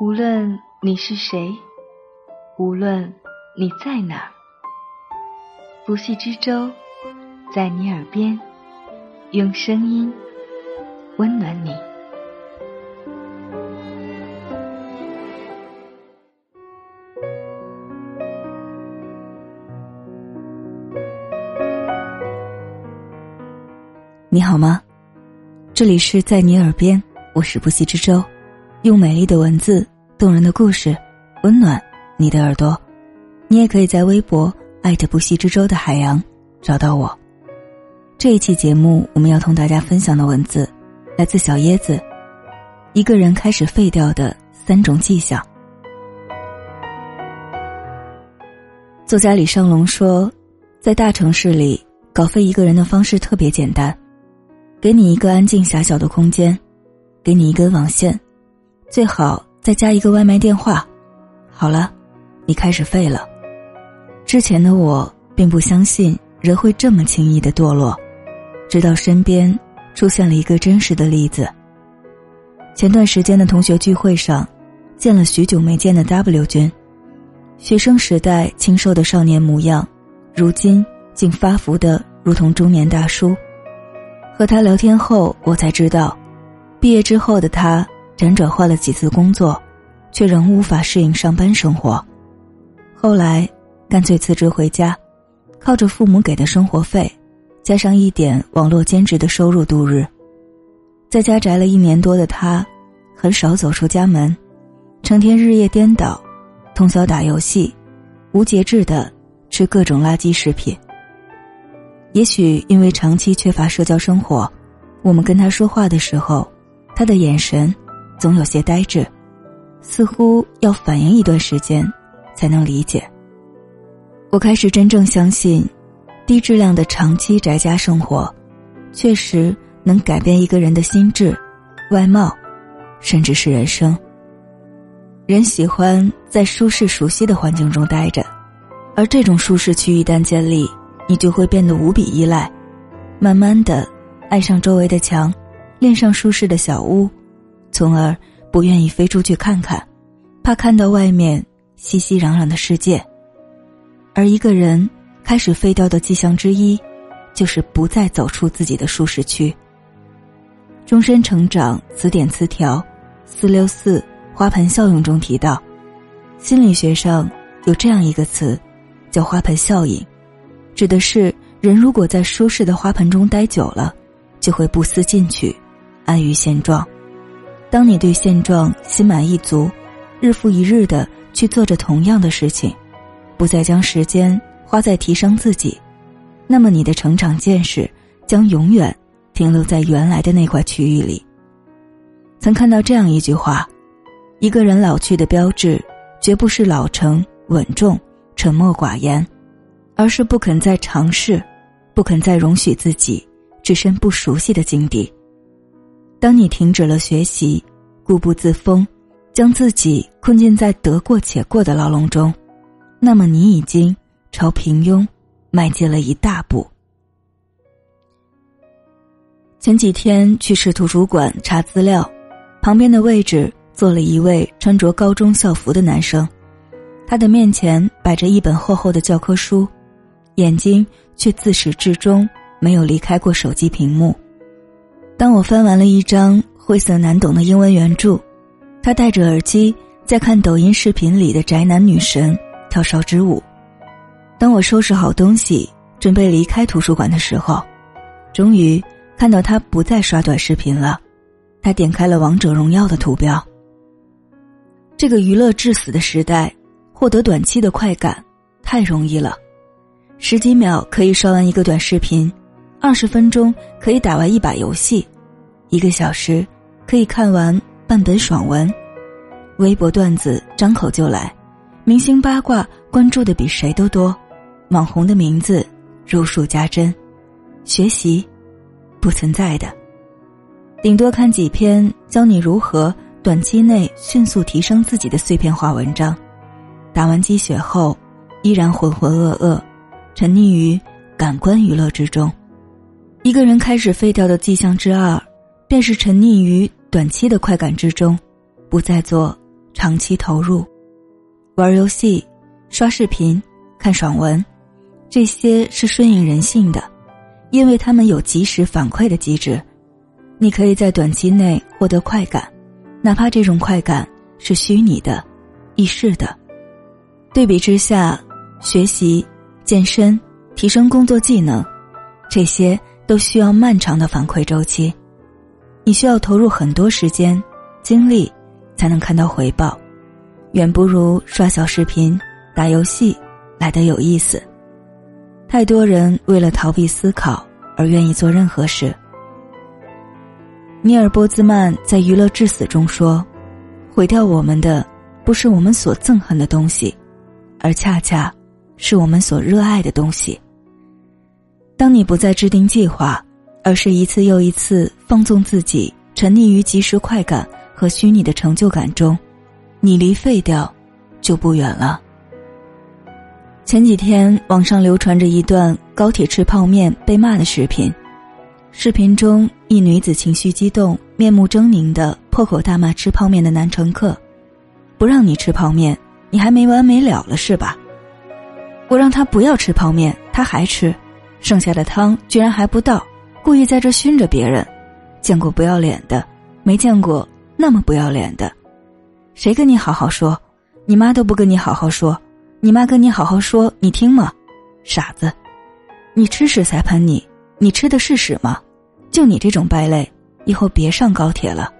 无论你是谁，无论你在哪，不系之舟在你耳边，用声音温暖你。你好吗？这里是在你耳边，我是不息之舟，用美丽的文字、动人的故事，温暖你的耳朵。你也可以在微博艾特不息之舟的海洋找到我。这一期节目，我们要同大家分享的文字来自小椰子。一个人开始废掉的三种迹象。作家李尚龙说，在大城市里搞废一个人的方式特别简单。给你一个安静狭小的空间，给你一根网线，最好再加一个外卖电话。好了，你开始废了。之前的我并不相信人会这么轻易的堕落，直到身边出现了一个真实的例子。前段时间的同学聚会上，见了许久没见的 W 君，学生时代清瘦的少年模样，如今竟发福的如同中年大叔。和他聊天后，我才知道，毕业之后的他辗转换了几次工作，却仍无法适应上班生活。后来，干脆辞职回家，靠着父母给的生活费，加上一点网络兼职的收入度日。在家宅了一年多的他，很少走出家门，成天日夜颠倒，通宵打游戏，无节制的吃各种垃圾食品。也许因为长期缺乏社交生活，我们跟他说话的时候，他的眼神总有些呆滞，似乎要反应一段时间才能理解。我开始真正相信，低质量的长期宅家生活，确实能改变一个人的心智、外貌，甚至是人生。人喜欢在舒适熟悉的环境中待着，而这种舒适区一旦建立。你就会变得无比依赖，慢慢的爱上周围的墙，恋上舒适的小屋，从而不愿意飞出去看看，怕看到外面熙熙攘攘的世界。而一个人开始废掉的迹象之一，就是不再走出自己的舒适区。终身成长词典词条四六四花盆效应中提到，心理学上有这样一个词，叫花盆效应。指的是人如果在舒适的花盆中待久了，就会不思进取，安于现状。当你对现状心满意足，日复一日的去做着同样的事情，不再将时间花在提升自己，那么你的成长见识将永远停留在原来的那块区域里。曾看到这样一句话：一个人老去的标志，绝不是老成、稳重、沉默寡言。而是不肯再尝试，不肯再容许自己置身不熟悉的境地。当你停止了学习，固步自封，将自己困禁在得过且过的牢笼中，那么你已经朝平庸迈进了一大步。前几天去市图书馆查资料，旁边的位置坐了一位穿着高中校服的男生，他的面前摆着一本厚厚的教科书。眼睛却自始至终没有离开过手机屏幕。当我翻完了一张晦涩难懂的英文原著，他戴着耳机在看抖音视频里的宅男女神跳烧之舞。当我收拾好东西准备离开图书馆的时候，终于看到他不再刷短视频了。他点开了王者荣耀的图标。这个娱乐至死的时代，获得短期的快感太容易了。十几秒可以刷完一个短视频，二十分钟可以打完一把游戏，一个小时可以看完半本爽文，微博段子张口就来，明星八卦关注的比谁都多，网红的名字如数家珍，学习不存在的，顶多看几篇教你如何短期内迅速提升自己的碎片化文章，打完鸡血后依然浑浑噩噩。沉溺于感官娱乐之中，一个人开始废掉的迹象之二，便是沉溺于短期的快感之中，不再做长期投入。玩游戏、刷视频、看爽文，这些是顺应人性的，因为他们有及时反馈的机制。你可以在短期内获得快感，哪怕这种快感是虚拟的、易逝的。对比之下，学习、健身、提升工作技能，这些都需要漫长的反馈周期，你需要投入很多时间、精力，才能看到回报。远不如刷小视频、打游戏来的有意思。太多人为了逃避思考而愿意做任何事。尼尔·波兹曼在《娱乐至死》中说：“毁掉我们的，不是我们所憎恨的东西，而恰恰是我们所热爱的东西。”当你不再制定计划，而是一次又一次放纵自己，沉溺于即时快感和虚拟的成就感中。你离废掉，就不远了。前几天网上流传着一段高铁吃泡面被骂的视频，视频中一女子情绪激动、面目狰狞的破口大骂吃泡面的男乘客：“不让你吃泡面，你还没完没了了是吧？我让他不要吃泡面，他还吃，剩下的汤居然还不倒，故意在这熏着别人，见过不要脸的，没见过那么不要脸的。”谁跟你好好说？你妈都不跟你好好说，你妈跟你好好说，你听吗？傻子，你吃屎才喷你，你吃的是屎吗？就你这种败类，以后别上高铁了。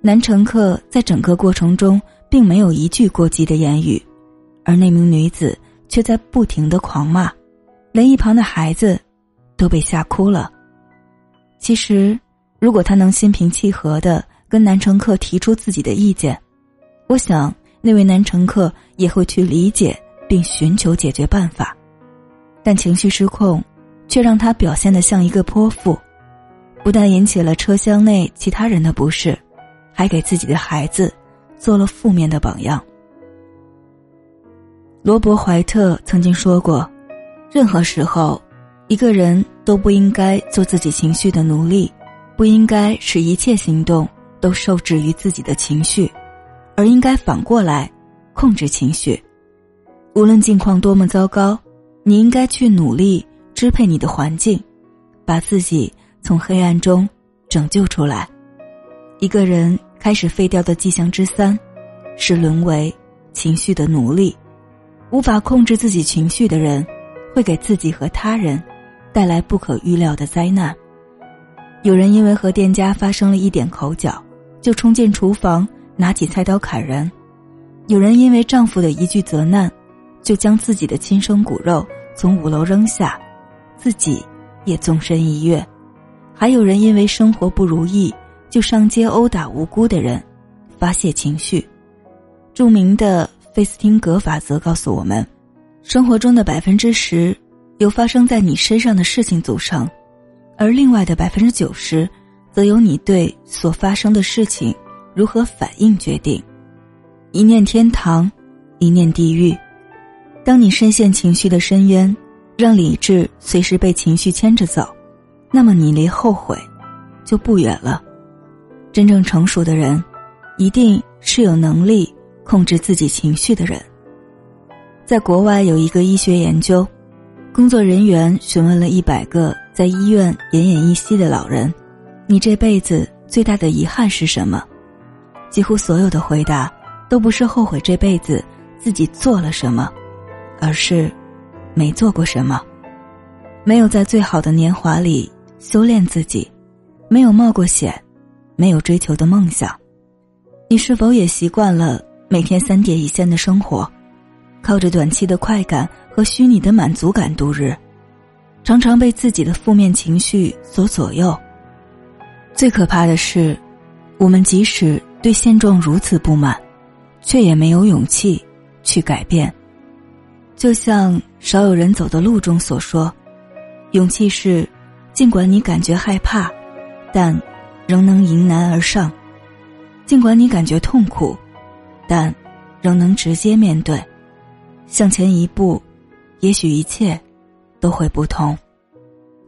男乘客在整个过程中并没有一句过激的言语，而那名女子却在不停的狂骂，连一旁的孩子都被吓哭了。其实，如果他能心平气和的跟男乘客提出自己的意见。我想，那位男乘客也会去理解并寻求解决办法，但情绪失控，却让他表现得像一个泼妇，不但引起了车厢内其他人的不适，还给自己的孩子做了负面的榜样。罗伯·怀特曾经说过：“任何时候，一个人都不应该做自己情绪的奴隶，不应该使一切行动都受制于自己的情绪。”而应该反过来，控制情绪。无论境况多么糟糕，你应该去努力支配你的环境，把自己从黑暗中拯救出来。一个人开始废掉的迹象之三，是沦为情绪的奴隶。无法控制自己情绪的人，会给自己和他人带来不可预料的灾难。有人因为和店家发生了一点口角，就冲进厨房。拿起菜刀砍人，有人因为丈夫的一句责难，就将自己的亲生骨肉从五楼扔下，自己也纵身一跃；还有人因为生活不如意，就上街殴打无辜的人，发泄情绪。著名的费斯汀格法则告诉我们，生活中的百分之十由发生在你身上的事情组成，而另外的百分之九十，则由你对所发生的事情。如何反应决定，一念天堂，一念地狱。当你深陷情绪的深渊，让理智随时被情绪牵着走，那么你离后悔就不远了。真正成熟的人，一定是有能力控制自己情绪的人。在国外有一个医学研究，工作人员询问了一百个在医院奄奄一息的老人：“你这辈子最大的遗憾是什么？”几乎所有的回答，都不是后悔这辈子自己做了什么，而是没做过什么，没有在最好的年华里修炼自己，没有冒过险，没有追求的梦想。你是否也习惯了每天三点一线的生活，靠着短期的快感和虚拟的满足感度日，常常被自己的负面情绪所左右？最可怕的是，我们即使。对现状如此不满，却也没有勇气去改变。就像少有人走的路中所说：“勇气是，尽管你感觉害怕，但仍能迎难而上；尽管你感觉痛苦，但仍能直接面对。向前一步，也许一切都会不同。”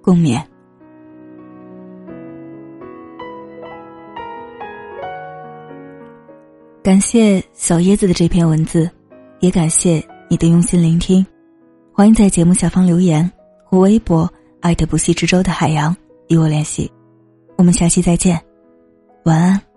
共勉。感谢小椰子的这篇文字，也感谢你的用心聆听。欢迎在节目下方留言或微博艾特不息之舟的海洋与我联系。我们下期再见，晚安。